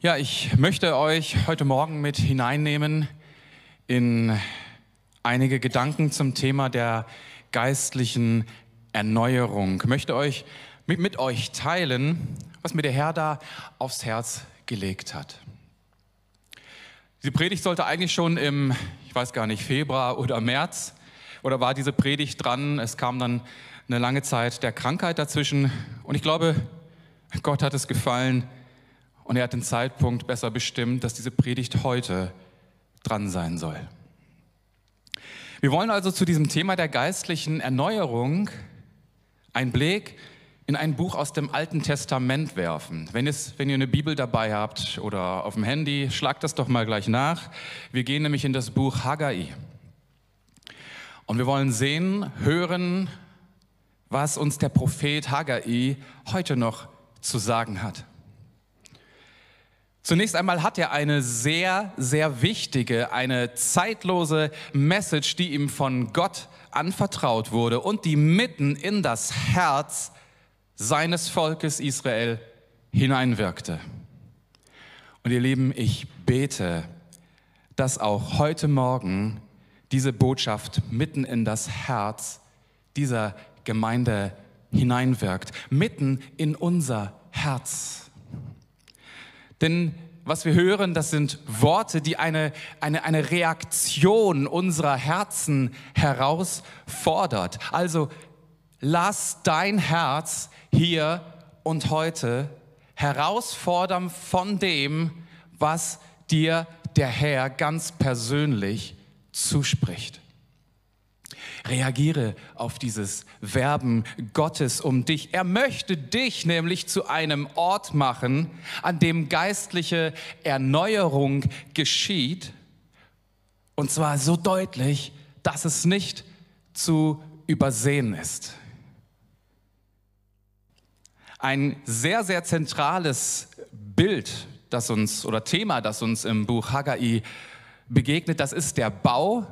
Ja, ich möchte euch heute Morgen mit hineinnehmen in einige Gedanken zum Thema der geistlichen Erneuerung. Ich möchte euch mit, mit euch teilen, was mir der Herr da aufs Herz gelegt hat. Diese Predigt sollte eigentlich schon im, ich weiß gar nicht, Februar oder März oder war diese Predigt dran. Es kam dann eine lange Zeit der Krankheit dazwischen und ich glaube, Gott hat es gefallen, und er hat den Zeitpunkt besser bestimmt, dass diese Predigt heute dran sein soll. Wir wollen also zu diesem Thema der geistlichen Erneuerung einen Blick in ein Buch aus dem Alten Testament werfen. Wenn, es, wenn ihr eine Bibel dabei habt oder auf dem Handy, schlagt das doch mal gleich nach. Wir gehen nämlich in das Buch Haggai. Und wir wollen sehen, hören, was uns der Prophet Haggai heute noch zu sagen hat. Zunächst einmal hat er eine sehr, sehr wichtige, eine zeitlose Message, die ihm von Gott anvertraut wurde und die mitten in das Herz seines Volkes Israel hineinwirkte. Und ihr Lieben, ich bete, dass auch heute Morgen diese Botschaft mitten in das Herz dieser Gemeinde hineinwirkt, mitten in unser Herz. Denn was wir hören, das sind Worte, die eine, eine, eine Reaktion unserer Herzen herausfordert. Also lass dein Herz hier und heute herausfordern von dem, was dir der Herr ganz persönlich zuspricht. Reagiere auf dieses Werben Gottes um dich. Er möchte dich nämlich zu einem Ort machen, an dem geistliche Erneuerung geschieht. Und zwar so deutlich, dass es nicht zu übersehen ist. Ein sehr, sehr zentrales Bild, das uns oder Thema, das uns im Buch Haggai begegnet, das ist der Bau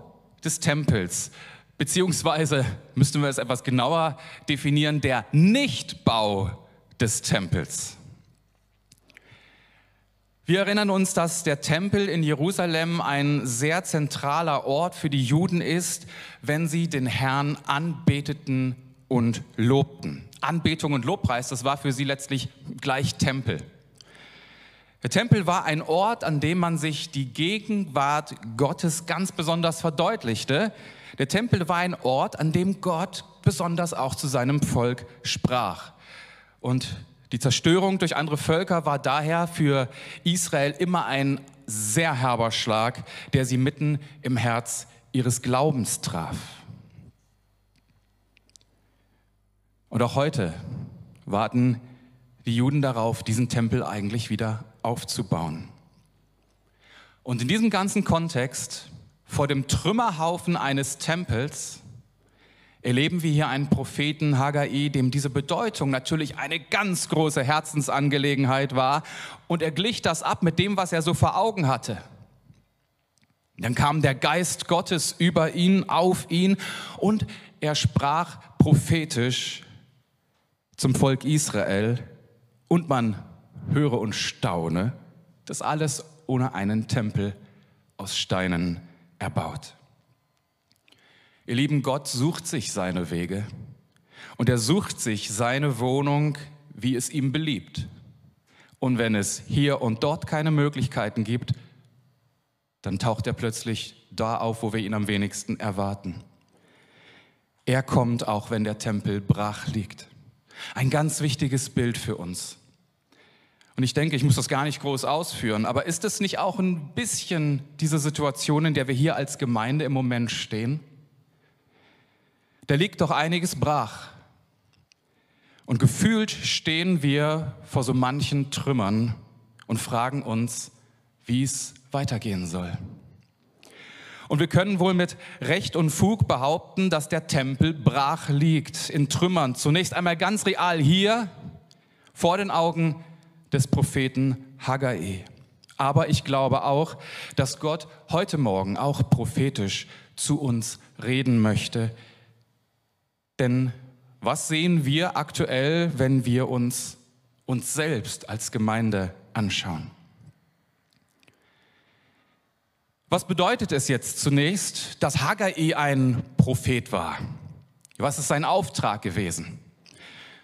des Tempels. Beziehungsweise müssten wir es etwas genauer definieren, der Nichtbau des Tempels. Wir erinnern uns, dass der Tempel in Jerusalem ein sehr zentraler Ort für die Juden ist, wenn sie den Herrn anbeteten und lobten. Anbetung und Lobpreis, das war für sie letztlich gleich Tempel. Der Tempel war ein Ort, an dem man sich die Gegenwart Gottes ganz besonders verdeutlichte, der Tempel war ein Ort, an dem Gott besonders auch zu seinem Volk sprach. Und die Zerstörung durch andere Völker war daher für Israel immer ein sehr herber Schlag, der sie mitten im Herz ihres Glaubens traf. Und auch heute warten die Juden darauf, diesen Tempel eigentlich wieder aufzubauen. Und in diesem ganzen Kontext vor dem Trümmerhaufen eines Tempels erleben wir hier einen Propheten Haggai, dem diese Bedeutung natürlich eine ganz große Herzensangelegenheit war und er glich das ab mit dem, was er so vor Augen hatte. Dann kam der Geist Gottes über ihn, auf ihn und er sprach prophetisch zum Volk Israel und man höre und staune, das alles ohne einen Tempel aus Steinen erbaut. Ihr lieben, Gott sucht sich seine Wege und er sucht sich seine Wohnung, wie es ihm beliebt. Und wenn es hier und dort keine Möglichkeiten gibt, dann taucht er plötzlich da auf, wo wir ihn am wenigsten erwarten. Er kommt auch, wenn der Tempel brach liegt. Ein ganz wichtiges Bild für uns. Und ich denke, ich muss das gar nicht groß ausführen, aber ist es nicht auch ein bisschen diese Situation, in der wir hier als Gemeinde im Moment stehen? Da liegt doch einiges brach. Und gefühlt stehen wir vor so manchen Trümmern und fragen uns, wie es weitergehen soll. Und wir können wohl mit Recht und Fug behaupten, dass der Tempel brach liegt, in Trümmern. Zunächst einmal ganz real hier vor den Augen des Propheten Haggai. Aber ich glaube auch, dass Gott heute Morgen auch prophetisch zu uns reden möchte. Denn was sehen wir aktuell, wenn wir uns uns selbst als Gemeinde anschauen? Was bedeutet es jetzt zunächst, dass Haggai ein Prophet war? Was ist sein Auftrag gewesen?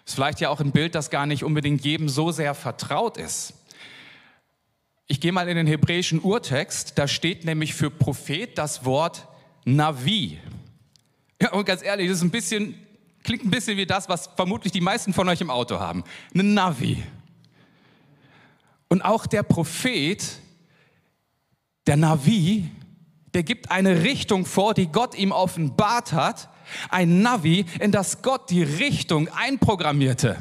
Ist vielleicht ja auch ein Bild, das gar nicht unbedingt jedem so sehr vertraut ist. Ich gehe mal in den hebräischen Urtext, da steht nämlich für Prophet das Wort Navi. Ja, und ganz ehrlich, das ist ein bisschen, klingt ein bisschen wie das, was vermutlich die meisten von euch im Auto haben. Ein Navi. Und auch der Prophet, der Navi, der gibt eine Richtung vor, die Gott ihm offenbart hat. Ein Navi, in das Gott die Richtung einprogrammierte.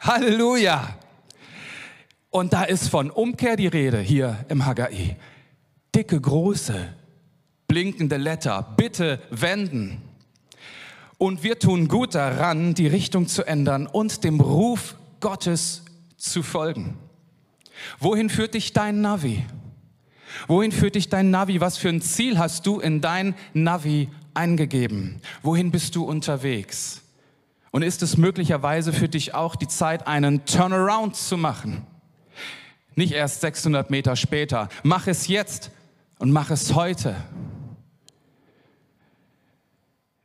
Halleluja! Und da ist von Umkehr die Rede hier im Haggai. Dicke, große, blinkende Letter. Bitte wenden. Und wir tun gut daran, die Richtung zu ändern und dem Ruf Gottes zu folgen. Wohin führt dich dein Navi? Wohin führt dich dein Navi? Was für ein Ziel hast du in dein Navi eingegeben? Wohin bist du unterwegs? Und ist es möglicherweise für dich auch die Zeit, einen Turnaround zu machen? Nicht erst 600 Meter später. Mach es jetzt und mach es heute.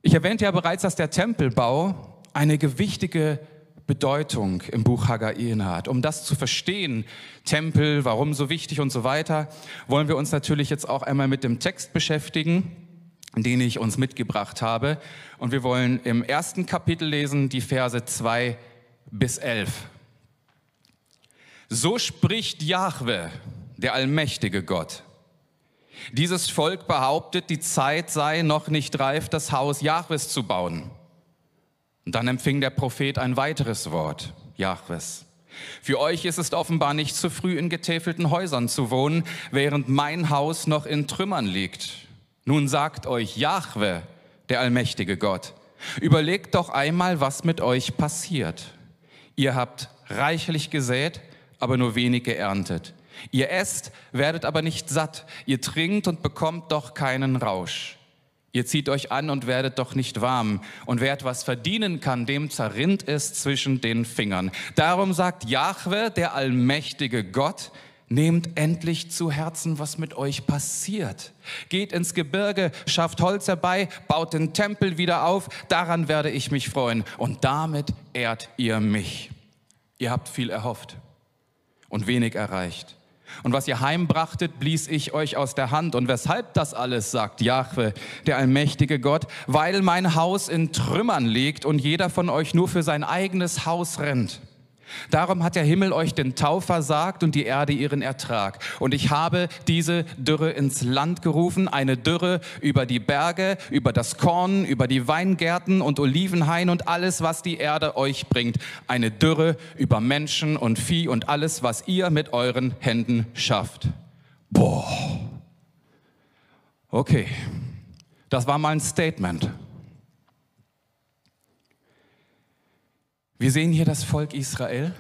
Ich erwähnte ja bereits, dass der Tempelbau eine gewichtige Bedeutung im Buch Haggai hat. Um das zu verstehen, Tempel, warum so wichtig und so weiter, wollen wir uns natürlich jetzt auch einmal mit dem Text beschäftigen, den ich uns mitgebracht habe. Und wir wollen im ersten Kapitel lesen die Verse 2 bis 11. So spricht Jahwe, der allmächtige Gott. Dieses Volk behauptet, die Zeit sei noch nicht reif, das Haus Jahwes zu bauen. Und dann empfing der Prophet ein weiteres Wort, Jahwes. Für euch ist es offenbar nicht zu früh in getäfelten Häusern zu wohnen, während mein Haus noch in Trümmern liegt. Nun sagt euch Jahwe, der allmächtige Gott, überlegt doch einmal, was mit euch passiert. Ihr habt reichlich gesät, aber nur wenig geerntet. Ihr esst, werdet aber nicht satt. Ihr trinkt und bekommt doch keinen Rausch. Ihr zieht euch an und werdet doch nicht warm. Und wer etwas verdienen kann, dem zerrinnt es zwischen den Fingern. Darum sagt Jahwe, der allmächtige Gott, Nehmt endlich zu Herzen, was mit euch passiert. Geht ins Gebirge, schafft Holz herbei, baut den Tempel wieder auf, daran werde ich mich freuen. Und damit ehrt ihr mich. Ihr habt viel erhofft und wenig erreicht. Und was ihr heimbrachtet, blies ich euch aus der Hand. Und weshalb das alles, sagt Jahwe, der allmächtige Gott, weil mein Haus in Trümmern liegt und jeder von euch nur für sein eigenes Haus rennt. Darum hat der Himmel euch den Tau versagt und die Erde ihren Ertrag. Und ich habe diese Dürre ins Land gerufen, eine Dürre über die Berge, über das Korn, über die Weingärten und Olivenhain und alles, was die Erde euch bringt. Eine Dürre über Menschen und Vieh und alles, was ihr mit euren Händen schafft. Boah. Okay, das war mal ein Statement. Wir sehen hier das Volk Israel,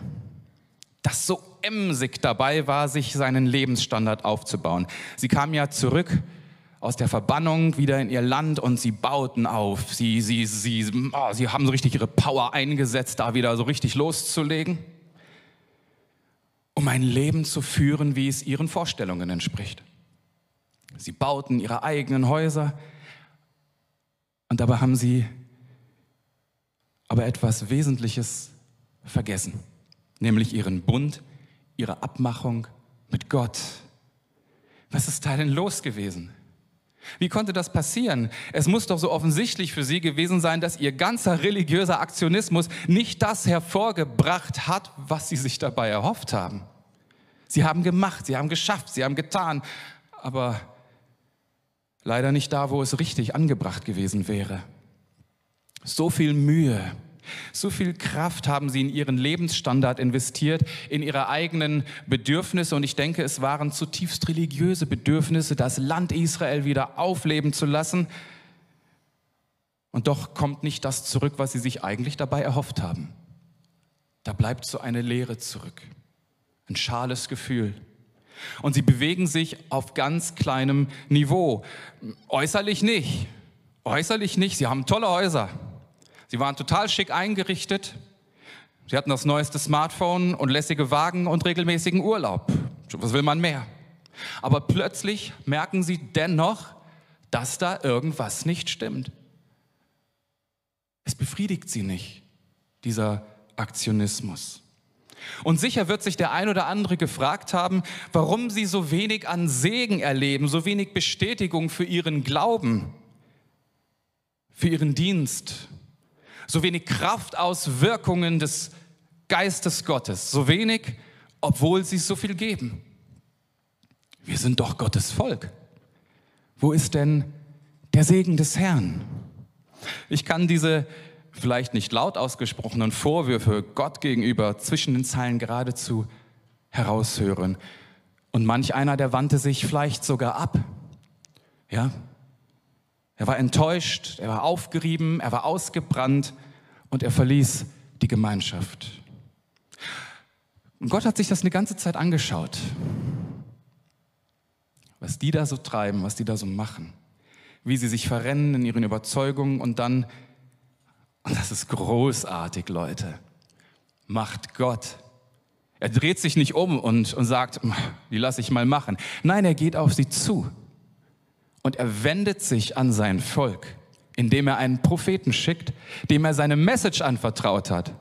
das so emsig dabei war, sich seinen Lebensstandard aufzubauen. Sie kamen ja zurück aus der Verbannung wieder in ihr Land und sie bauten auf. Sie, sie, sie, oh, sie haben so richtig ihre Power eingesetzt, da wieder so richtig loszulegen, um ein Leben zu führen, wie es ihren Vorstellungen entspricht. Sie bauten ihre eigenen Häuser und dabei haben sie aber etwas Wesentliches vergessen, nämlich ihren Bund, ihre Abmachung mit Gott. Was ist da denn los gewesen? Wie konnte das passieren? Es muss doch so offensichtlich für sie gewesen sein, dass ihr ganzer religiöser Aktionismus nicht das hervorgebracht hat, was sie sich dabei erhofft haben. Sie haben gemacht, sie haben geschafft, sie haben getan, aber leider nicht da, wo es richtig angebracht gewesen wäre. So viel Mühe, so viel Kraft haben sie in ihren Lebensstandard investiert, in ihre eigenen Bedürfnisse. Und ich denke, es waren zutiefst religiöse Bedürfnisse, das Land Israel wieder aufleben zu lassen. Und doch kommt nicht das zurück, was sie sich eigentlich dabei erhofft haben. Da bleibt so eine Leere zurück, ein schales Gefühl. Und sie bewegen sich auf ganz kleinem Niveau. Äußerlich nicht. Äußerlich nicht. Sie haben tolle Häuser. Sie waren total schick eingerichtet. Sie hatten das neueste Smartphone und lässige Wagen und regelmäßigen Urlaub. Was will man mehr? Aber plötzlich merken sie dennoch, dass da irgendwas nicht stimmt. Es befriedigt sie nicht, dieser Aktionismus. Und sicher wird sich der ein oder andere gefragt haben, warum sie so wenig an Segen erleben, so wenig Bestätigung für ihren Glauben, für ihren Dienst, so wenig Kraftauswirkungen des Geistes Gottes, so wenig, obwohl sie so viel geben. Wir sind doch Gottes Volk. Wo ist denn der Segen des Herrn? Ich kann diese vielleicht nicht laut ausgesprochenen Vorwürfe Gott gegenüber zwischen den Zeilen geradezu heraushören. Und manch einer, der wandte sich vielleicht sogar ab. Ja? Er war enttäuscht, er war aufgerieben, er war ausgebrannt und er verließ die Gemeinschaft. Und Gott hat sich das eine ganze Zeit angeschaut. Was die da so treiben, was die da so machen. Wie sie sich verrennen in ihren Überzeugungen und dann und das ist großartig, Leute. Macht Gott. Er dreht sich nicht um und, und sagt, die lasse ich mal machen. Nein, er geht auf sie zu. Und er wendet sich an sein Volk, indem er einen Propheten schickt, dem er seine Message anvertraut hat.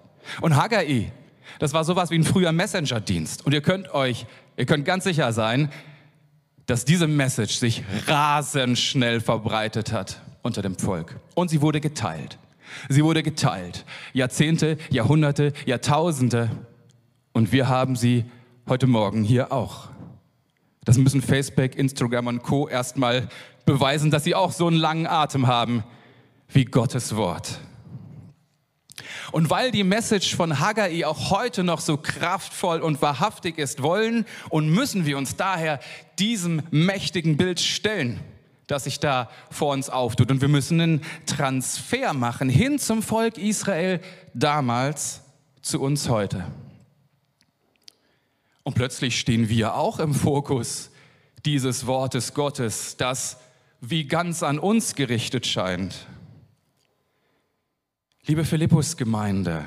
Und Haggai, das war sowas wie ein früher Messenger-Dienst. Und ihr könnt euch, ihr könnt ganz sicher sein, dass diese Message sich rasend schnell verbreitet hat unter dem Volk. Und sie wurde geteilt. Sie wurde geteilt. Jahrzehnte, Jahrhunderte, Jahrtausende. Und wir haben sie heute Morgen hier auch. Das müssen Facebook, Instagram und Co. erstmal beweisen, dass sie auch so einen langen Atem haben wie Gottes Wort. Und weil die Message von Haggai auch heute noch so kraftvoll und wahrhaftig ist, wollen und müssen wir uns daher diesem mächtigen Bild stellen das sich da vor uns auftut. Und wir müssen einen Transfer machen hin zum Volk Israel damals zu uns heute. Und plötzlich stehen wir auch im Fokus dieses Wortes Gottes, das wie ganz an uns gerichtet scheint. Liebe Philippus-Gemeinde,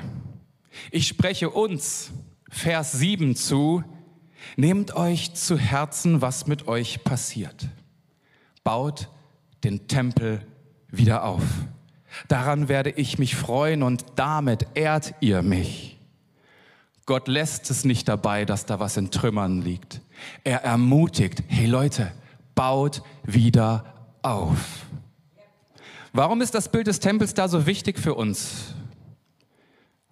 ich spreche uns, Vers 7 zu, nehmt euch zu Herzen, was mit euch passiert baut den Tempel wieder auf. Daran werde ich mich freuen und damit ehrt ihr mich. Gott lässt es nicht dabei, dass da was in Trümmern liegt. Er ermutigt, hey Leute, baut wieder auf. Warum ist das Bild des Tempels da so wichtig für uns?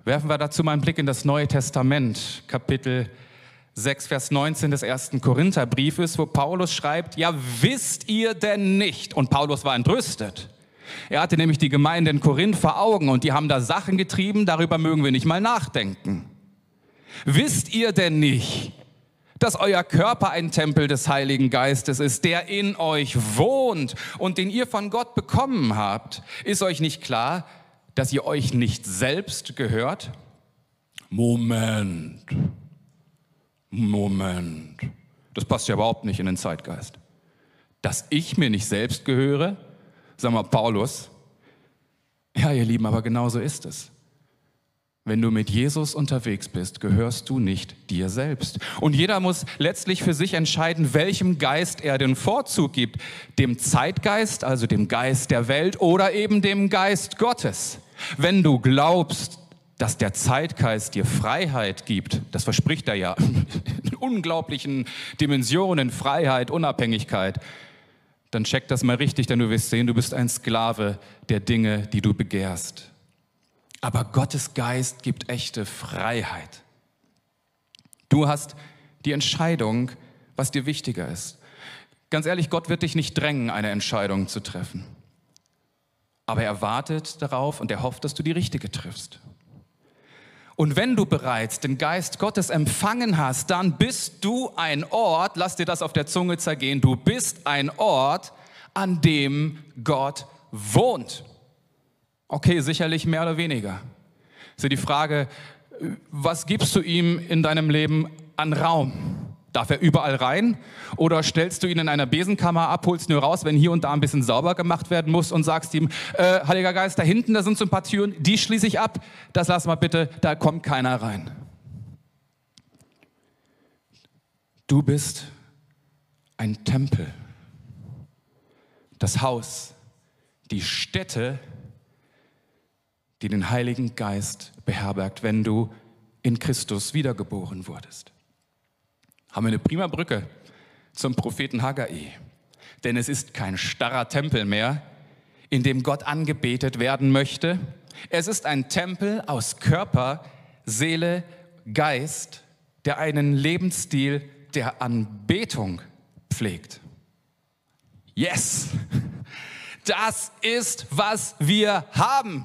Werfen wir dazu mal einen Blick in das Neue Testament, Kapitel 6, Vers 19 des ersten Korintherbriefes, wo Paulus schreibt, ja wisst ihr denn nicht? Und Paulus war entrüstet. Er hatte nämlich die Gemeinde in Korinth vor Augen und die haben da Sachen getrieben, darüber mögen wir nicht mal nachdenken. Wisst ihr denn nicht, dass euer Körper ein Tempel des Heiligen Geistes ist, der in euch wohnt und den ihr von Gott bekommen habt? Ist euch nicht klar, dass ihr euch nicht selbst gehört? Moment. Moment, das passt ja überhaupt nicht in den Zeitgeist. Dass ich mir nicht selbst gehöre, sag mal Paulus, ja ihr Lieben, aber genau so ist es. Wenn du mit Jesus unterwegs bist, gehörst du nicht dir selbst. Und jeder muss letztlich für sich entscheiden, welchem Geist er den Vorzug gibt. Dem Zeitgeist, also dem Geist der Welt oder eben dem Geist Gottes. Wenn du glaubst, dass der Zeitgeist dir Freiheit gibt, das verspricht er ja in unglaublichen Dimensionen, Freiheit, Unabhängigkeit, dann check das mal richtig, denn du wirst sehen, du bist ein Sklave der Dinge, die du begehrst. Aber Gottes Geist gibt echte Freiheit. Du hast die Entscheidung, was dir wichtiger ist. Ganz ehrlich, Gott wird dich nicht drängen, eine Entscheidung zu treffen. Aber er wartet darauf und er hofft, dass du die richtige triffst. Und wenn du bereits den Geist Gottes empfangen hast, dann bist du ein Ort, lass dir das auf der Zunge zergehen, du bist ein Ort, an dem Gott wohnt. Okay, sicherlich mehr oder weniger. Ist ja die Frage, was gibst du ihm in deinem Leben an Raum? Darf er überall rein? Oder stellst du ihn in einer Besenkammer ab, holst nur raus, wenn hier und da ein bisschen sauber gemacht werden muss und sagst ihm, äh, Heiliger Geist, da hinten, da sind so ein paar Türen, die schließe ich ab, das lass mal bitte, da kommt keiner rein. Du bist ein Tempel, das Haus, die Stätte, die den Heiligen Geist beherbergt, wenn du in Christus wiedergeboren wurdest. Haben wir eine prima Brücke zum Propheten Haggai. Denn es ist kein starrer Tempel mehr, in dem Gott angebetet werden möchte. Es ist ein Tempel aus Körper, Seele, Geist, der einen Lebensstil der Anbetung pflegt. Yes, das ist, was wir haben.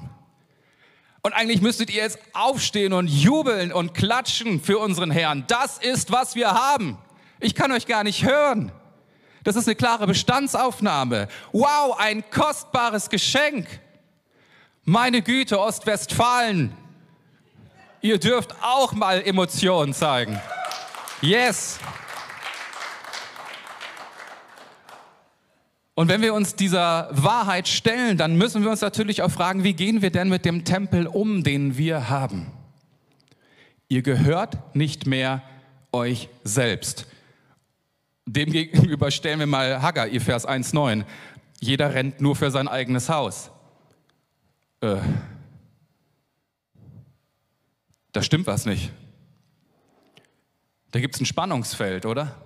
Und eigentlich müsstet ihr jetzt aufstehen und jubeln und klatschen für unseren Herrn. Das ist, was wir haben. Ich kann euch gar nicht hören. Das ist eine klare Bestandsaufnahme. Wow, ein kostbares Geschenk. Meine Güte, Ostwestfalen. Ihr dürft auch mal Emotionen zeigen. Yes. Und wenn wir uns dieser Wahrheit stellen, dann müssen wir uns natürlich auch fragen, wie gehen wir denn mit dem Tempel um, den wir haben? Ihr gehört nicht mehr euch selbst. Demgegenüber stellen wir mal Haggai, Vers 1,9. Jeder rennt nur für sein eigenes Haus. Äh, da stimmt was nicht. Da gibt es ein Spannungsfeld, oder?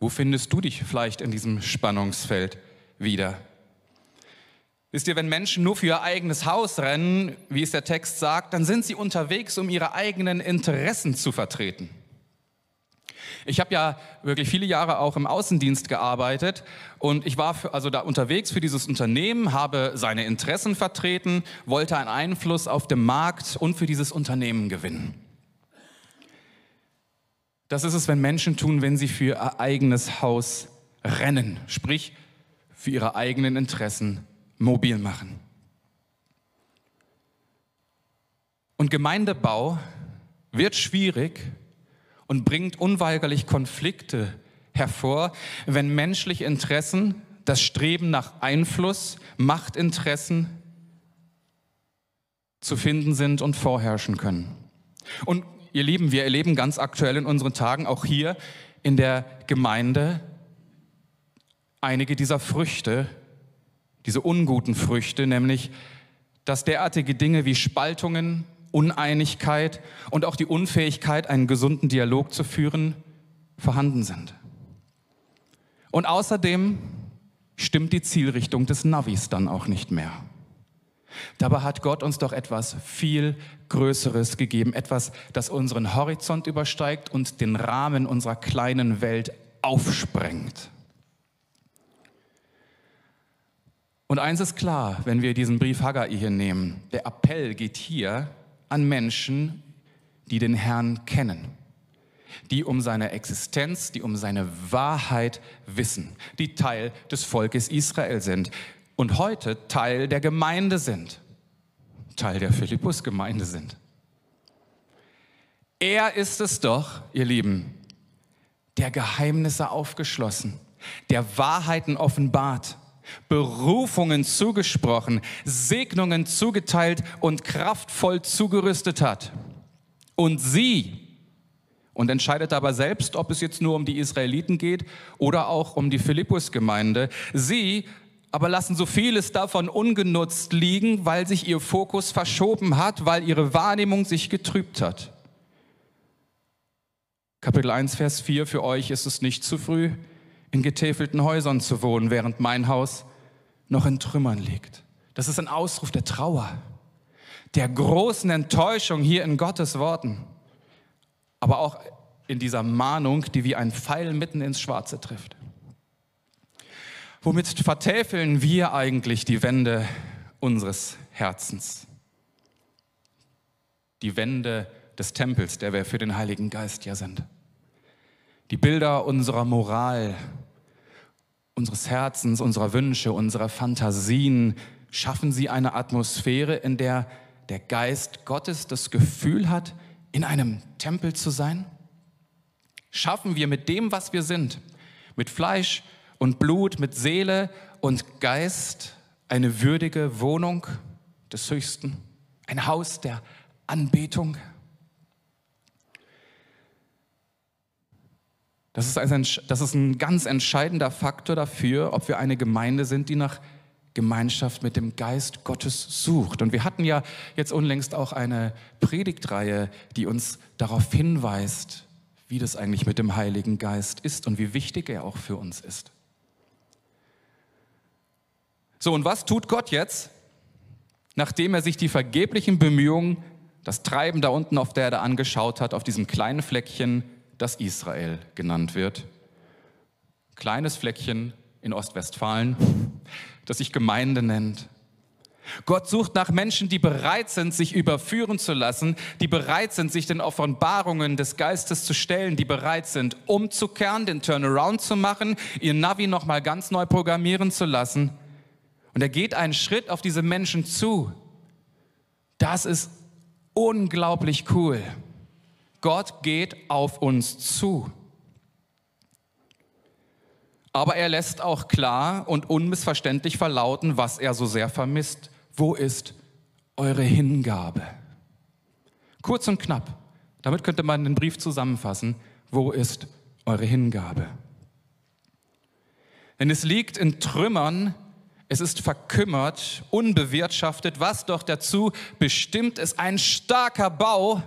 Wo findest du dich vielleicht in diesem Spannungsfeld wieder? Wisst ihr, wenn Menschen nur für ihr eigenes Haus rennen, wie es der Text sagt, dann sind sie unterwegs, um ihre eigenen Interessen zu vertreten. Ich habe ja wirklich viele Jahre auch im Außendienst gearbeitet und ich war für, also da unterwegs für dieses Unternehmen, habe seine Interessen vertreten, wollte einen Einfluss auf dem Markt und für dieses Unternehmen gewinnen. Das ist es, wenn Menschen tun, wenn sie für ihr eigenes Haus rennen, sprich für ihre eigenen Interessen mobil machen. Und Gemeindebau wird schwierig und bringt unweigerlich Konflikte hervor, wenn menschliche Interessen, das Streben nach Einfluss, Machtinteressen zu finden sind und vorherrschen können. Und Ihr Lieben, wir erleben ganz aktuell in unseren Tagen auch hier in der Gemeinde einige dieser Früchte, diese unguten Früchte, nämlich dass derartige Dinge wie Spaltungen, Uneinigkeit und auch die Unfähigkeit, einen gesunden Dialog zu führen, vorhanden sind. Und außerdem stimmt die Zielrichtung des Navis dann auch nicht mehr. Dabei hat Gott uns doch etwas viel Größeres gegeben, etwas, das unseren Horizont übersteigt und den Rahmen unserer kleinen Welt aufsprengt. Und eins ist klar, wenn wir diesen Brief Haggai hier nehmen, der Appell geht hier an Menschen, die den Herrn kennen, die um seine Existenz, die um seine Wahrheit wissen, die Teil des Volkes Israel sind, und heute Teil der Gemeinde sind, Teil der Philippus-Gemeinde sind. Er ist es doch, ihr Lieben, der Geheimnisse aufgeschlossen, der Wahrheiten offenbart, Berufungen zugesprochen, Segnungen zugeteilt und kraftvoll zugerüstet hat. Und sie, und entscheidet aber selbst, ob es jetzt nur um die Israeliten geht oder auch um die Philippus-Gemeinde, sie aber lassen so vieles davon ungenutzt liegen, weil sich ihr Fokus verschoben hat, weil ihre Wahrnehmung sich getrübt hat. Kapitel 1, Vers 4, für euch ist es nicht zu früh, in getäfelten Häusern zu wohnen, während mein Haus noch in Trümmern liegt. Das ist ein Ausruf der Trauer, der großen Enttäuschung hier in Gottes Worten, aber auch in dieser Mahnung, die wie ein Pfeil mitten ins Schwarze trifft. Womit vertäfeln wir eigentlich die Wände unseres Herzens? Die Wände des Tempels, der wir für den Heiligen Geist ja sind. Die Bilder unserer Moral, unseres Herzens, unserer Wünsche, unserer Fantasien, schaffen sie eine Atmosphäre, in der der Geist Gottes das Gefühl hat, in einem Tempel zu sein? Schaffen wir mit dem, was wir sind, mit Fleisch, und Blut, mit Seele und Geist eine würdige Wohnung des Höchsten, ein Haus der Anbetung. Das ist, ein, das ist ein ganz entscheidender Faktor dafür, ob wir eine Gemeinde sind, die nach Gemeinschaft mit dem Geist Gottes sucht. Und wir hatten ja jetzt unlängst auch eine Predigtreihe, die uns darauf hinweist, wie das eigentlich mit dem Heiligen Geist ist und wie wichtig er auch für uns ist. So, und was tut Gott jetzt, nachdem er sich die vergeblichen Bemühungen, das Treiben da unten auf der Erde angeschaut hat, auf diesem kleinen Fleckchen, das Israel genannt wird? Kleines Fleckchen in Ostwestfalen, das sich Gemeinde nennt. Gott sucht nach Menschen, die bereit sind, sich überführen zu lassen, die bereit sind, sich den Offenbarungen des Geistes zu stellen, die bereit sind, umzukehren, den Turnaround zu machen, ihr Navi nochmal ganz neu programmieren zu lassen. Und er geht einen Schritt auf diese Menschen zu. Das ist unglaublich cool. Gott geht auf uns zu. Aber er lässt auch klar und unmissverständlich verlauten, was er so sehr vermisst. Wo ist eure Hingabe? Kurz und knapp. Damit könnte man den Brief zusammenfassen. Wo ist eure Hingabe? Denn es liegt in Trümmern, es ist verkümmert, unbewirtschaftet, was doch dazu bestimmt ist, ein starker Bau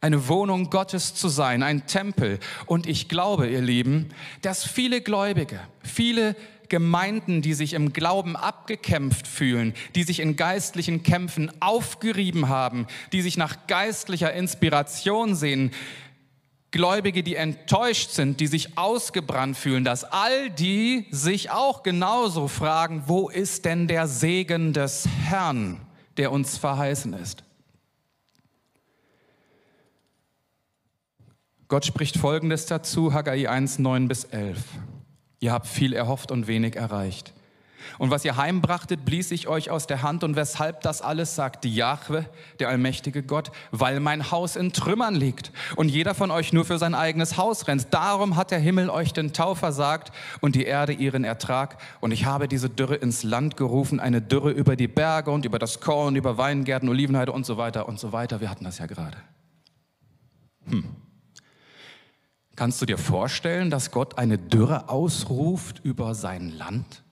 eine Wohnung Gottes zu sein, ein Tempel. Und ich glaube, ihr Lieben, dass viele Gläubige, viele Gemeinden, die sich im Glauben abgekämpft fühlen, die sich in geistlichen Kämpfen aufgerieben haben, die sich nach geistlicher Inspiration sehen, Gläubige, die enttäuscht sind, die sich ausgebrannt fühlen, dass all die sich auch genauso fragen, wo ist denn der Segen des Herrn, der uns verheißen ist? Gott spricht Folgendes dazu, Haggai 1, 9 bis 11. Ihr habt viel erhofft und wenig erreicht. Und was ihr heimbrachtet, blies ich euch aus der Hand. Und weshalb das alles, sagt die Jahwe, der allmächtige Gott, weil mein Haus in Trümmern liegt und jeder von euch nur für sein eigenes Haus rennt. Darum hat der Himmel euch den Tau versagt und die Erde ihren Ertrag. Und ich habe diese Dürre ins Land gerufen, eine Dürre über die Berge und über das Korn, über Weingärten, Olivenheide und so weiter und so weiter. Wir hatten das ja gerade. Hm. Kannst du dir vorstellen, dass Gott eine Dürre ausruft über sein Land,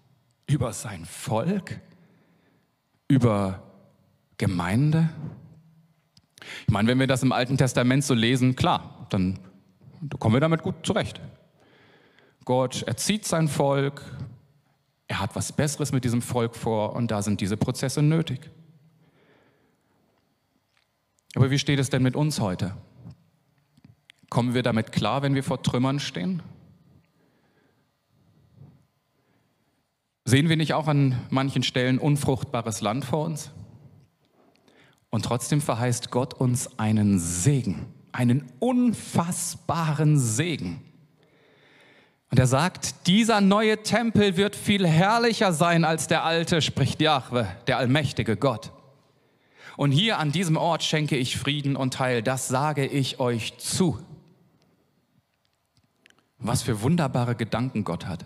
über sein Volk, über Gemeinde? Ich meine, wenn wir das im Alten Testament so lesen, klar, dann kommen wir damit gut zurecht. Gott erzieht sein Volk, er hat was Besseres mit diesem Volk vor und da sind diese Prozesse nötig. Aber wie steht es denn mit uns heute? Kommen wir damit klar, wenn wir vor Trümmern stehen? Sehen wir nicht auch an manchen Stellen unfruchtbares Land vor uns? Und trotzdem verheißt Gott uns einen Segen, einen unfassbaren Segen. Und er sagt, dieser neue Tempel wird viel herrlicher sein als der alte, spricht Jahwe, der allmächtige Gott. Und hier an diesem Ort schenke ich Frieden und Heil, das sage ich euch zu. Was für wunderbare Gedanken Gott hat.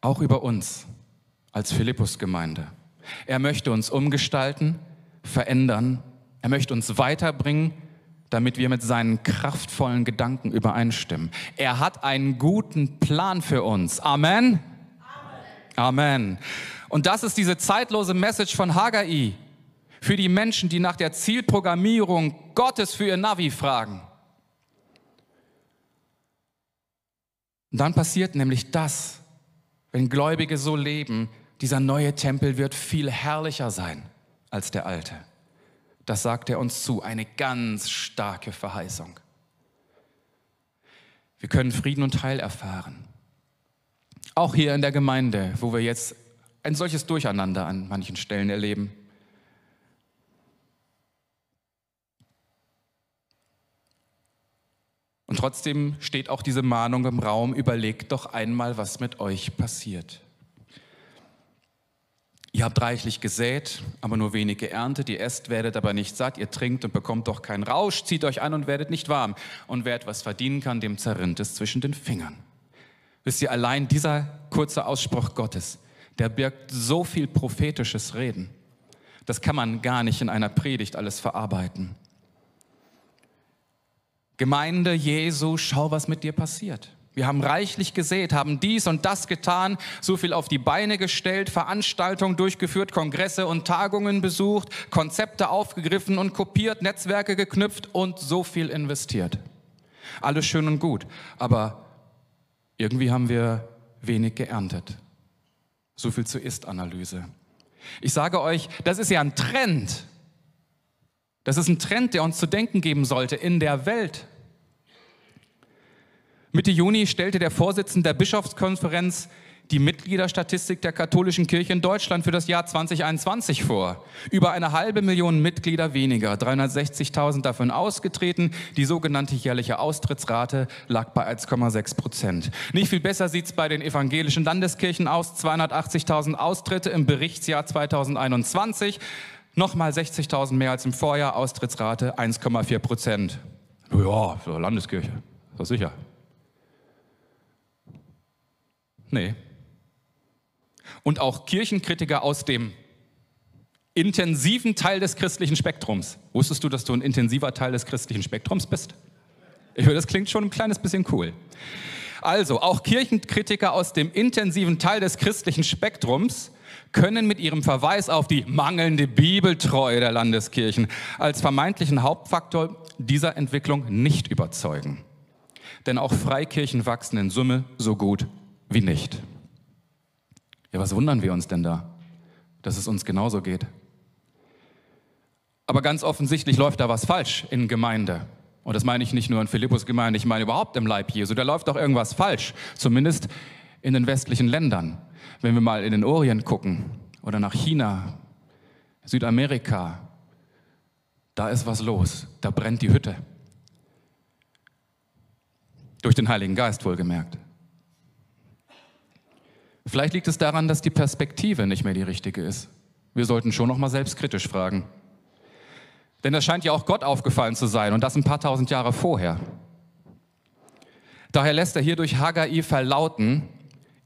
Auch über uns als Philippus-Gemeinde. Er möchte uns umgestalten, verändern. Er möchte uns weiterbringen, damit wir mit seinen kraftvollen Gedanken übereinstimmen. Er hat einen guten Plan für uns. Amen. Amen. Amen. Und das ist diese zeitlose Message von Haggai für die Menschen, die nach der Zielprogrammierung Gottes für ihr Navi fragen. Und dann passiert nämlich das, wenn Gläubige so leben, dieser neue Tempel wird viel herrlicher sein als der alte. Das sagt er uns zu, eine ganz starke Verheißung. Wir können Frieden und Heil erfahren. Auch hier in der Gemeinde, wo wir jetzt ein solches Durcheinander an manchen Stellen erleben. Und trotzdem steht auch diese Mahnung im Raum, überlegt doch einmal, was mit euch passiert. Ihr habt reichlich gesät, aber nur wenig geerntet. Ihr esst, werdet aber nicht satt. Ihr trinkt und bekommt doch keinen Rausch. Zieht euch an und werdet nicht warm. Und wer etwas verdienen kann, dem zerrinnt es zwischen den Fingern. Wisst ihr, allein dieser kurze Ausspruch Gottes, der birgt so viel prophetisches Reden. Das kann man gar nicht in einer Predigt alles verarbeiten. Gemeinde Jesu, schau, was mit dir passiert. Wir haben reichlich gesät, haben dies und das getan, so viel auf die Beine gestellt, Veranstaltungen durchgeführt, Kongresse und Tagungen besucht, Konzepte aufgegriffen und kopiert, Netzwerke geknüpft und so viel investiert. Alles schön und gut, aber irgendwie haben wir wenig geerntet. So viel zur Ist-Analyse. Ich sage euch, das ist ja ein Trend. Das ist ein Trend, der uns zu denken geben sollte in der Welt. Mitte Juni stellte der Vorsitzende der Bischofskonferenz die Mitgliederstatistik der katholischen Kirche in Deutschland für das Jahr 2021 vor. Über eine halbe Million Mitglieder weniger, 360.000 davon ausgetreten. Die sogenannte jährliche Austrittsrate lag bei 1,6 Prozent. Nicht viel besser sieht es bei den evangelischen Landeskirchen aus. 280.000 Austritte im Berichtsjahr 2021. Nochmal 60.000 mehr als im Vorjahr, Austrittsrate 1,4 Prozent. Ja, Landeskirche, das sicher. Nee. Und auch Kirchenkritiker aus dem intensiven Teil des christlichen Spektrums. Wusstest du, dass du ein intensiver Teil des christlichen Spektrums bist? Ich höre, das klingt schon ein kleines bisschen cool. Also, auch Kirchenkritiker aus dem intensiven Teil des christlichen Spektrums können mit ihrem Verweis auf die mangelnde Bibeltreue der Landeskirchen als vermeintlichen Hauptfaktor dieser Entwicklung nicht überzeugen. Denn auch Freikirchen wachsen in Summe so gut wie nicht. Ja, was wundern wir uns denn da, dass es uns genauso geht? Aber ganz offensichtlich läuft da was falsch in Gemeinde. Und das meine ich nicht nur in Philippus Gemeinde, ich meine überhaupt im Leib Jesu. Da läuft doch irgendwas falsch, zumindest in den westlichen Ländern. Wenn wir mal in den Orient gucken oder nach China, Südamerika, da ist was los, da brennt die Hütte. Durch den Heiligen Geist wohlgemerkt. Vielleicht liegt es daran, dass die Perspektive nicht mehr die richtige ist. Wir sollten schon noch mal selbstkritisch fragen. Denn das scheint ja auch Gott aufgefallen zu sein und das ein paar tausend Jahre vorher. Daher lässt er hier durch Haggai verlauten,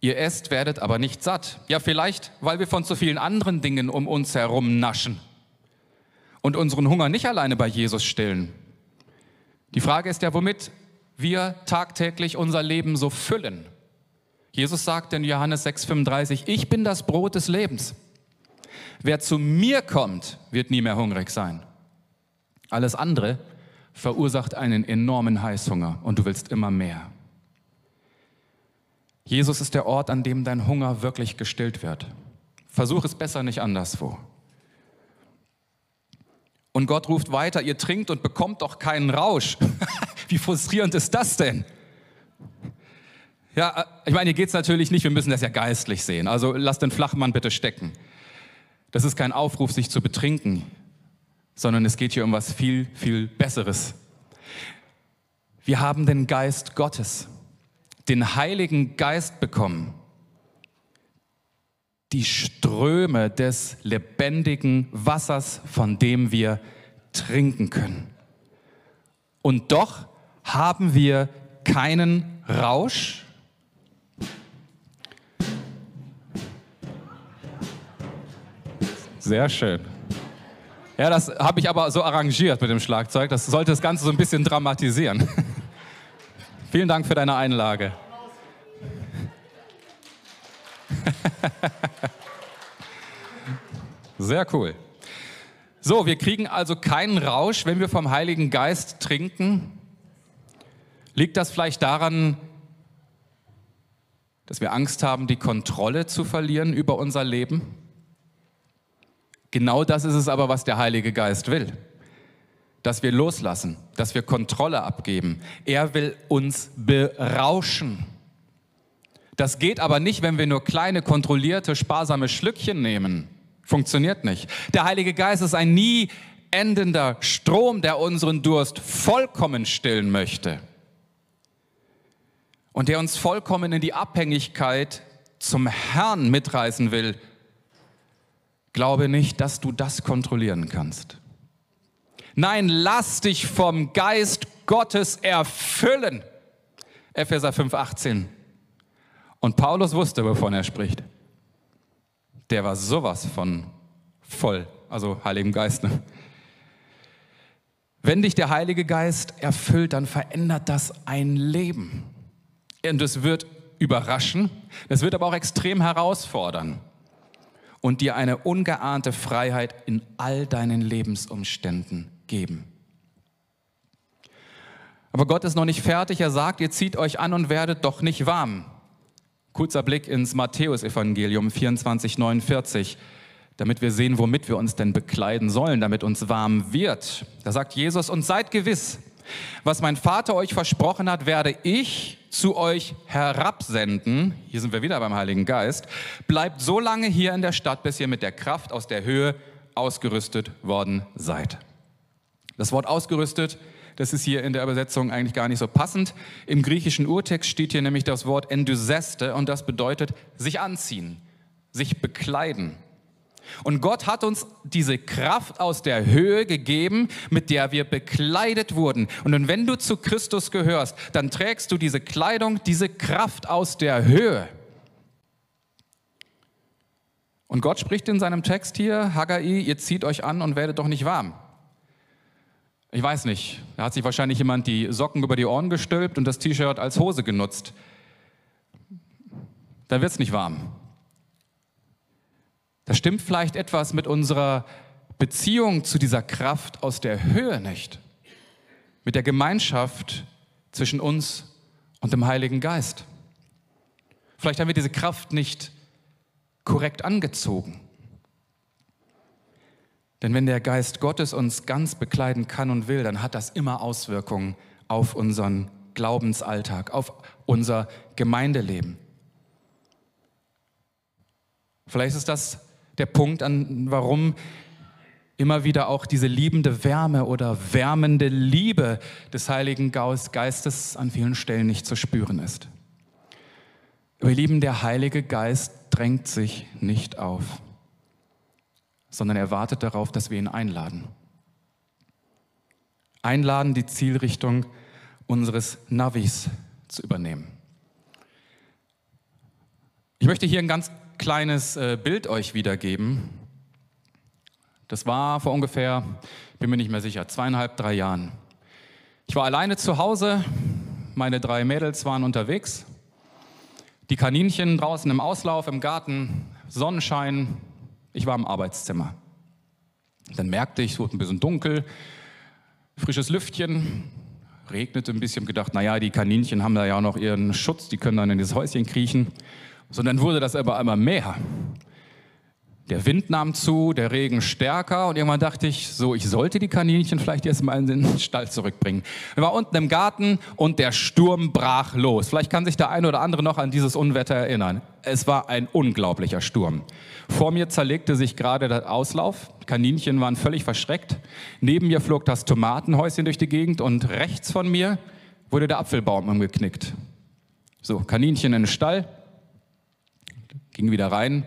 ihr esst, werdet aber nicht satt. Ja, vielleicht, weil wir von zu vielen anderen Dingen um uns herum naschen und unseren Hunger nicht alleine bei Jesus stillen. Die Frage ist ja, womit wir tagtäglich unser Leben so füllen. Jesus sagt in Johannes 6:35, ich bin das Brot des Lebens. Wer zu mir kommt, wird nie mehr hungrig sein. Alles andere verursacht einen enormen Heißhunger und du willst immer mehr. Jesus ist der Ort, an dem dein Hunger wirklich gestillt wird. Versuch es besser nicht anderswo. Und Gott ruft weiter, ihr trinkt und bekommt doch keinen Rausch. Wie frustrierend ist das denn? Ja, äh, ich meine, hier geht es natürlich nicht, wir müssen das ja geistlich sehen. Also lass den Flachmann bitte stecken. Das ist kein Aufruf, sich zu betrinken, sondern es geht hier um was viel, viel Besseres. Wir haben den Geist Gottes, den Heiligen Geist bekommen. Die Ströme des lebendigen Wassers, von dem wir trinken können. Und doch haben wir keinen Rausch, Sehr schön. Ja, das habe ich aber so arrangiert mit dem Schlagzeug. Das sollte das Ganze so ein bisschen dramatisieren. Vielen Dank für deine Einlage. Sehr cool. So, wir kriegen also keinen Rausch, wenn wir vom Heiligen Geist trinken. Liegt das vielleicht daran, dass wir Angst haben, die Kontrolle zu verlieren über unser Leben? Genau das ist es aber, was der Heilige Geist will. Dass wir loslassen, dass wir Kontrolle abgeben. Er will uns berauschen. Das geht aber nicht, wenn wir nur kleine, kontrollierte, sparsame Schlückchen nehmen. Funktioniert nicht. Der Heilige Geist ist ein nie endender Strom, der unseren Durst vollkommen stillen möchte. Und der uns vollkommen in die Abhängigkeit zum Herrn mitreißen will, Glaube nicht, dass du das kontrollieren kannst. Nein, lass dich vom Geist Gottes erfüllen. Epheser 5,18. Und Paulus wusste, wovon er spricht. Der war sowas von voll, also Heiligen Geist. Ne? Wenn dich der Heilige Geist erfüllt, dann verändert das ein Leben. Und es wird überraschen, es wird aber auch extrem herausfordern und dir eine ungeahnte Freiheit in all deinen Lebensumständen geben. Aber Gott ist noch nicht fertig. Er sagt, ihr zieht euch an und werdet doch nicht warm. Kurzer Blick ins Matthäusevangelium 24, 49, damit wir sehen, womit wir uns denn bekleiden sollen, damit uns warm wird. Da sagt Jesus, und seid gewiss, was mein Vater euch versprochen hat, werde ich zu euch herabsenden. Hier sind wir wieder beim Heiligen Geist. Bleibt so lange hier in der Stadt, bis ihr mit der Kraft aus der Höhe ausgerüstet worden seid. Das Wort ausgerüstet, das ist hier in der Übersetzung eigentlich gar nicht so passend. Im griechischen Urtext steht hier nämlich das Wort endyseste und das bedeutet sich anziehen, sich bekleiden. Und Gott hat uns diese Kraft aus der Höhe gegeben, mit der wir bekleidet wurden. Und wenn du zu Christus gehörst, dann trägst du diese Kleidung, diese Kraft aus der Höhe. Und Gott spricht in seinem Text hier, Haggai, ihr zieht euch an und werdet doch nicht warm. Ich weiß nicht, da hat sich wahrscheinlich jemand die Socken über die Ohren gestülpt und das T-Shirt als Hose genutzt. Da wird es nicht warm. Da stimmt vielleicht etwas mit unserer Beziehung zu dieser Kraft aus der Höhe nicht. Mit der Gemeinschaft zwischen uns und dem Heiligen Geist. Vielleicht haben wir diese Kraft nicht korrekt angezogen. Denn wenn der Geist Gottes uns ganz bekleiden kann und will, dann hat das immer Auswirkungen auf unseren Glaubensalltag, auf unser Gemeindeleben. Vielleicht ist das der Punkt, an warum immer wieder auch diese liebende Wärme oder wärmende Liebe des Heiligen Geistes an vielen Stellen nicht zu spüren ist. Ihr Lieben, der Heilige Geist drängt sich nicht auf, sondern er wartet darauf, dass wir ihn einladen. Einladen, die Zielrichtung unseres Navis zu übernehmen. Ich möchte hier ein ganz kleines äh, Bild euch wiedergeben. Das war vor ungefähr, bin mir nicht mehr sicher, zweieinhalb, drei Jahren. Ich war alleine zu Hause, meine drei Mädels waren unterwegs, die Kaninchen draußen im Auslauf, im Garten, Sonnenschein, ich war im Arbeitszimmer. Dann merkte ich, es wurde ein bisschen dunkel, frisches Lüftchen, regnete ein bisschen, gedacht, naja, die Kaninchen haben da ja noch ihren Schutz, die können dann in das Häuschen kriechen sondern wurde das aber immer mehr. Der Wind nahm zu, der Regen stärker und irgendwann dachte ich, so, ich sollte die Kaninchen vielleicht erst mal in den Stall zurückbringen. Wir waren unten im Garten und der Sturm brach los. Vielleicht kann sich der eine oder andere noch an dieses Unwetter erinnern. Es war ein unglaublicher Sturm. Vor mir zerlegte sich gerade der Auslauf. Kaninchen waren völlig verschreckt. Neben mir flog das Tomatenhäuschen durch die Gegend und rechts von mir wurde der Apfelbaum umgeknickt. So, Kaninchen in den Stall, ging wieder rein,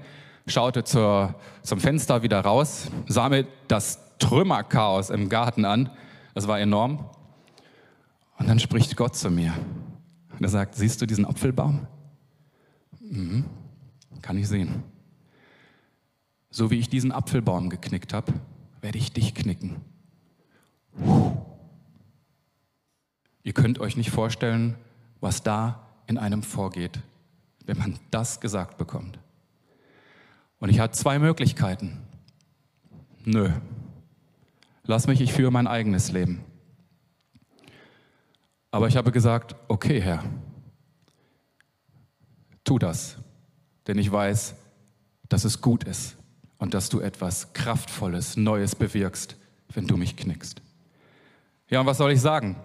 schaute zur, zum Fenster wieder raus, sah mir das Trümmerchaos im Garten an. Das war enorm. Und dann spricht Gott zu mir. Und er sagt, siehst du diesen Apfelbaum? Mhm, kann ich sehen. So wie ich diesen Apfelbaum geknickt habe, werde ich dich knicken. Ihr könnt euch nicht vorstellen, was da in einem vorgeht, wenn man das gesagt bekommt. Und ich hatte zwei Möglichkeiten. Nö, lass mich, ich führe mein eigenes Leben. Aber ich habe gesagt, okay Herr, tu das, denn ich weiß, dass es gut ist und dass du etwas Kraftvolles, Neues bewirkst, wenn du mich knickst. Ja, und was soll ich sagen?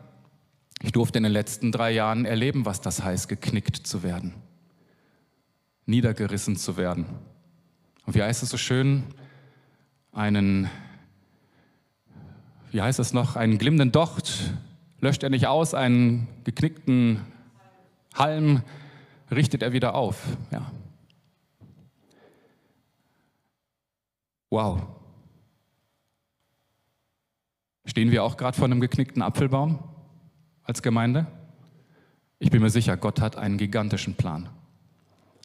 Ich durfte in den letzten drei Jahren erleben, was das heißt, geknickt zu werden niedergerissen zu werden. Und wie heißt es so schön? Einen, wie heißt es noch? Einen glimmenden Docht löscht er nicht aus, einen geknickten Halm richtet er wieder auf. Ja. Wow. Stehen wir auch gerade vor einem geknickten Apfelbaum als Gemeinde? Ich bin mir sicher, Gott hat einen gigantischen Plan.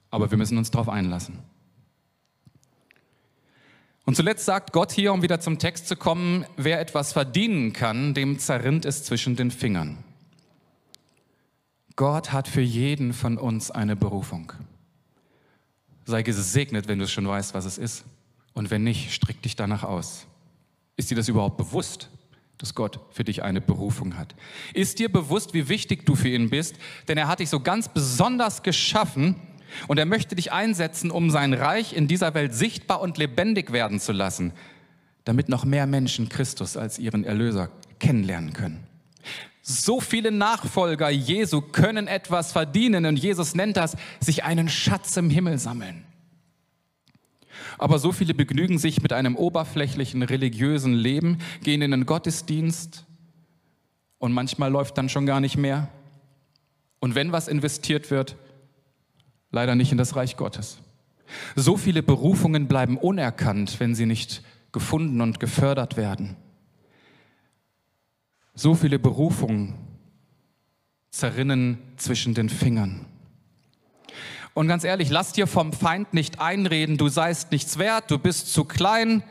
Aber wir müssen uns darauf einlassen. Und zuletzt sagt Gott hier, um wieder zum Text zu kommen, wer etwas verdienen kann, dem zerrinnt es zwischen den Fingern. Gott hat für jeden von uns eine Berufung. Sei gesegnet, wenn du es schon weißt, was es ist. Und wenn nicht, strick dich danach aus. Ist dir das überhaupt bewusst, dass Gott für dich eine Berufung hat? Ist dir bewusst, wie wichtig du für ihn bist? Denn er hat dich so ganz besonders geschaffen, und er möchte dich einsetzen, um sein Reich in dieser Welt sichtbar und lebendig werden zu lassen, damit noch mehr Menschen Christus als ihren Erlöser kennenlernen können. So viele Nachfolger Jesu können etwas verdienen und Jesus nennt das, sich einen Schatz im Himmel sammeln. Aber so viele begnügen sich mit einem oberflächlichen religiösen Leben, gehen in den Gottesdienst und manchmal läuft dann schon gar nicht mehr. Und wenn was investiert wird, leider nicht in das Reich Gottes. So viele Berufungen bleiben unerkannt, wenn sie nicht gefunden und gefördert werden. So viele Berufungen zerrinnen zwischen den Fingern. Und ganz ehrlich, lass dir vom Feind nicht einreden, du seist nichts wert, du bist zu klein,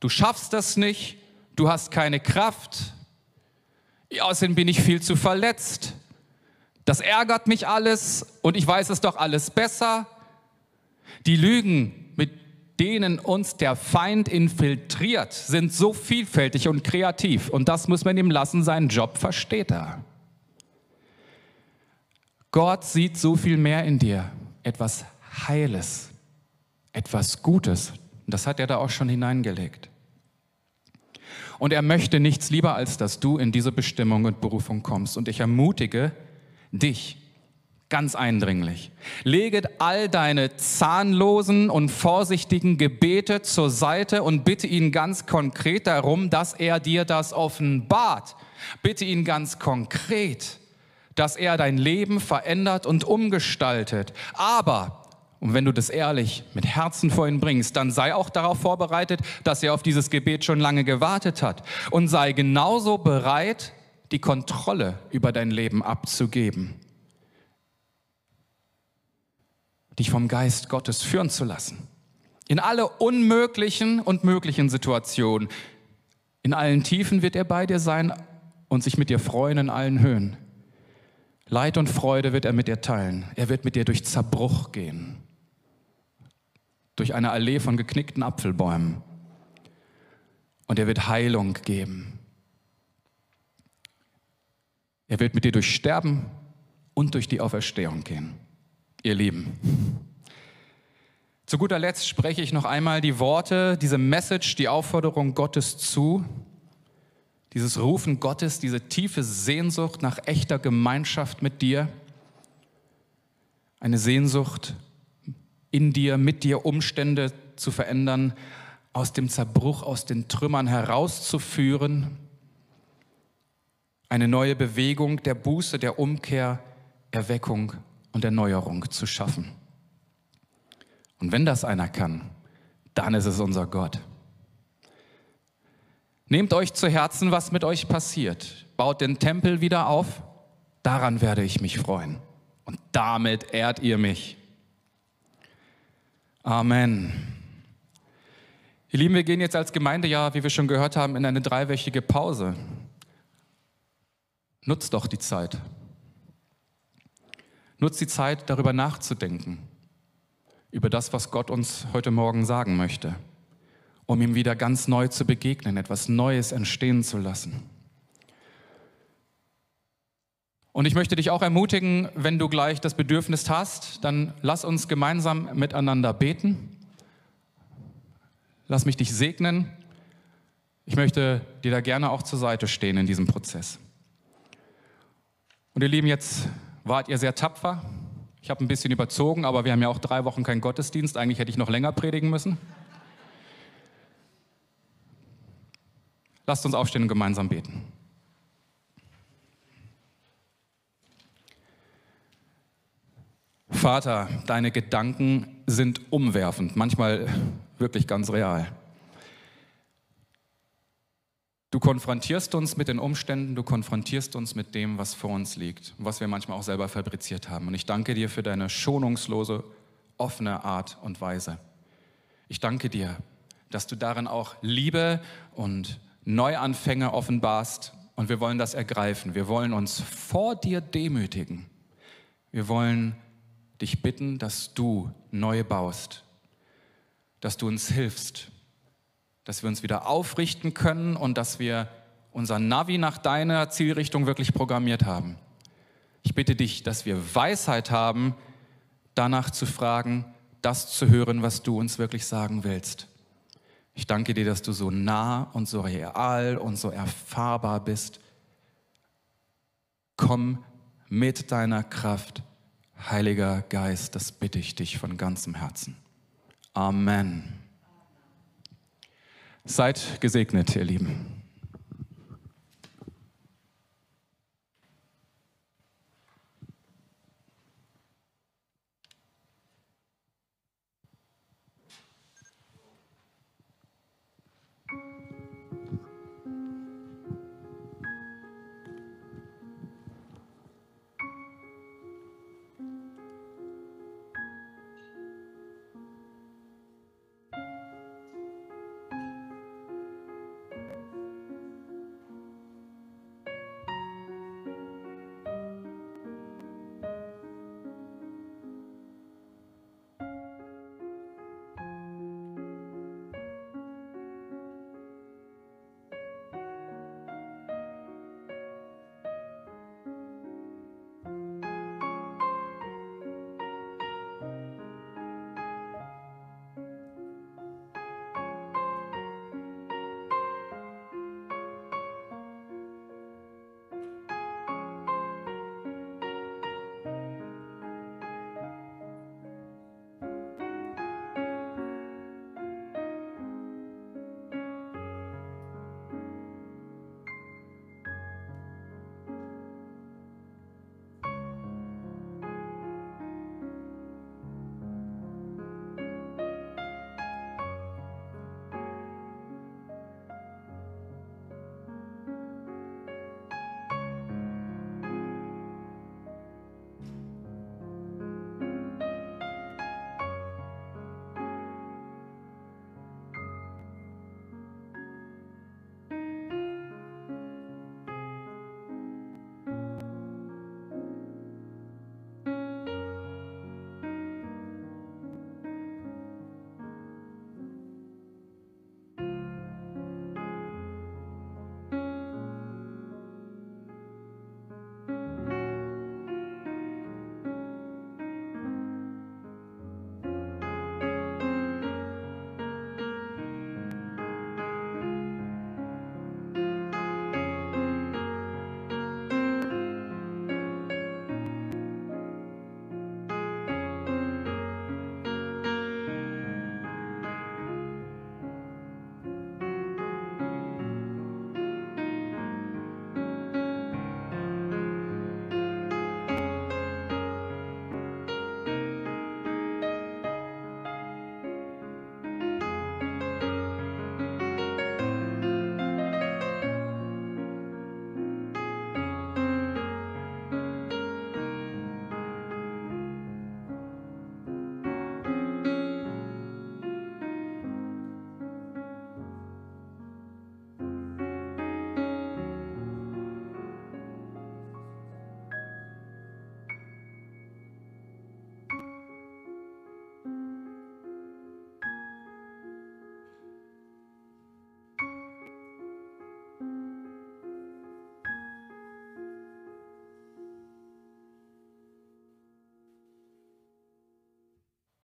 du schaffst das nicht, du hast keine Kraft, außerdem bin ich viel zu verletzt, das ärgert mich alles und ich weiß es doch alles besser. Die Lügen, mit denen uns der Feind infiltriert, sind so vielfältig und kreativ und das muss man ihm lassen, seinen Job versteht er. Gott sieht so viel mehr in dir, etwas Heiles, etwas Gutes. Das hat er da auch schon hineingelegt. Und er möchte nichts lieber, als dass du in diese Bestimmung und Berufung kommst. Und ich ermutige dich ganz eindringlich. Leget all deine zahnlosen und vorsichtigen Gebete zur Seite und bitte ihn ganz konkret darum, dass er dir das offenbart. Bitte ihn ganz konkret, dass er dein Leben verändert und umgestaltet. Aber, und wenn du das ehrlich mit Herzen vor ihn bringst, dann sei auch darauf vorbereitet, dass er auf dieses Gebet schon lange gewartet hat. Und sei genauso bereit, die Kontrolle über dein Leben abzugeben. Dich vom Geist Gottes führen zu lassen. In alle unmöglichen und möglichen Situationen. In allen Tiefen wird er bei dir sein und sich mit dir freuen in allen Höhen. Leid und Freude wird er mit dir teilen. Er wird mit dir durch Zerbruch gehen. Durch eine Allee von geknickten Apfelbäumen. Und er wird Heilung geben. Er wird mit dir durch Sterben und durch die Auferstehung gehen. Ihr Lieben. Zu guter Letzt spreche ich noch einmal die Worte, diese Message, die Aufforderung Gottes zu, dieses Rufen Gottes, diese tiefe Sehnsucht nach echter Gemeinschaft mit dir, eine Sehnsucht in dir, mit dir Umstände zu verändern, aus dem Zerbruch, aus den Trümmern herauszuführen eine neue Bewegung der Buße, der Umkehr, Erweckung und Erneuerung zu schaffen. Und wenn das einer kann, dann ist es unser Gott. Nehmt euch zu Herzen, was mit euch passiert. Baut den Tempel wieder auf. Daran werde ich mich freuen. Und damit ehrt ihr mich. Amen. Ihr Lieben, wir gehen jetzt als Gemeinde ja, wie wir schon gehört haben, in eine dreiwöchige Pause. Nutz doch die Zeit. Nutz die Zeit, darüber nachzudenken, über das, was Gott uns heute Morgen sagen möchte, um ihm wieder ganz neu zu begegnen, etwas Neues entstehen zu lassen. Und ich möchte dich auch ermutigen, wenn du gleich das Bedürfnis hast, dann lass uns gemeinsam miteinander beten. Lass mich dich segnen. Ich möchte dir da gerne auch zur Seite stehen in diesem Prozess. Und ihr Lieben, jetzt wart ihr sehr tapfer. Ich habe ein bisschen überzogen, aber wir haben ja auch drei Wochen keinen Gottesdienst. Eigentlich hätte ich noch länger predigen müssen. Lasst uns aufstehen und gemeinsam beten. Vater, deine Gedanken sind umwerfend, manchmal wirklich ganz real. Du konfrontierst uns mit den Umständen, du konfrontierst uns mit dem, was vor uns liegt, was wir manchmal auch selber fabriziert haben. Und ich danke dir für deine schonungslose, offene Art und Weise. Ich danke dir, dass du darin auch Liebe und Neuanfänge offenbarst. Und wir wollen das ergreifen. Wir wollen uns vor dir demütigen. Wir wollen dich bitten, dass du neu baust, dass du uns hilfst, dass wir uns wieder aufrichten können und dass wir unser Navi nach deiner Zielrichtung wirklich programmiert haben. Ich bitte dich, dass wir Weisheit haben, danach zu fragen, das zu hören, was du uns wirklich sagen willst. Ich danke dir, dass du so nah und so real und so erfahrbar bist. Komm mit deiner Kraft, Heiliger Geist, das bitte ich dich von ganzem Herzen. Amen. Seid gesegnet, ihr Lieben.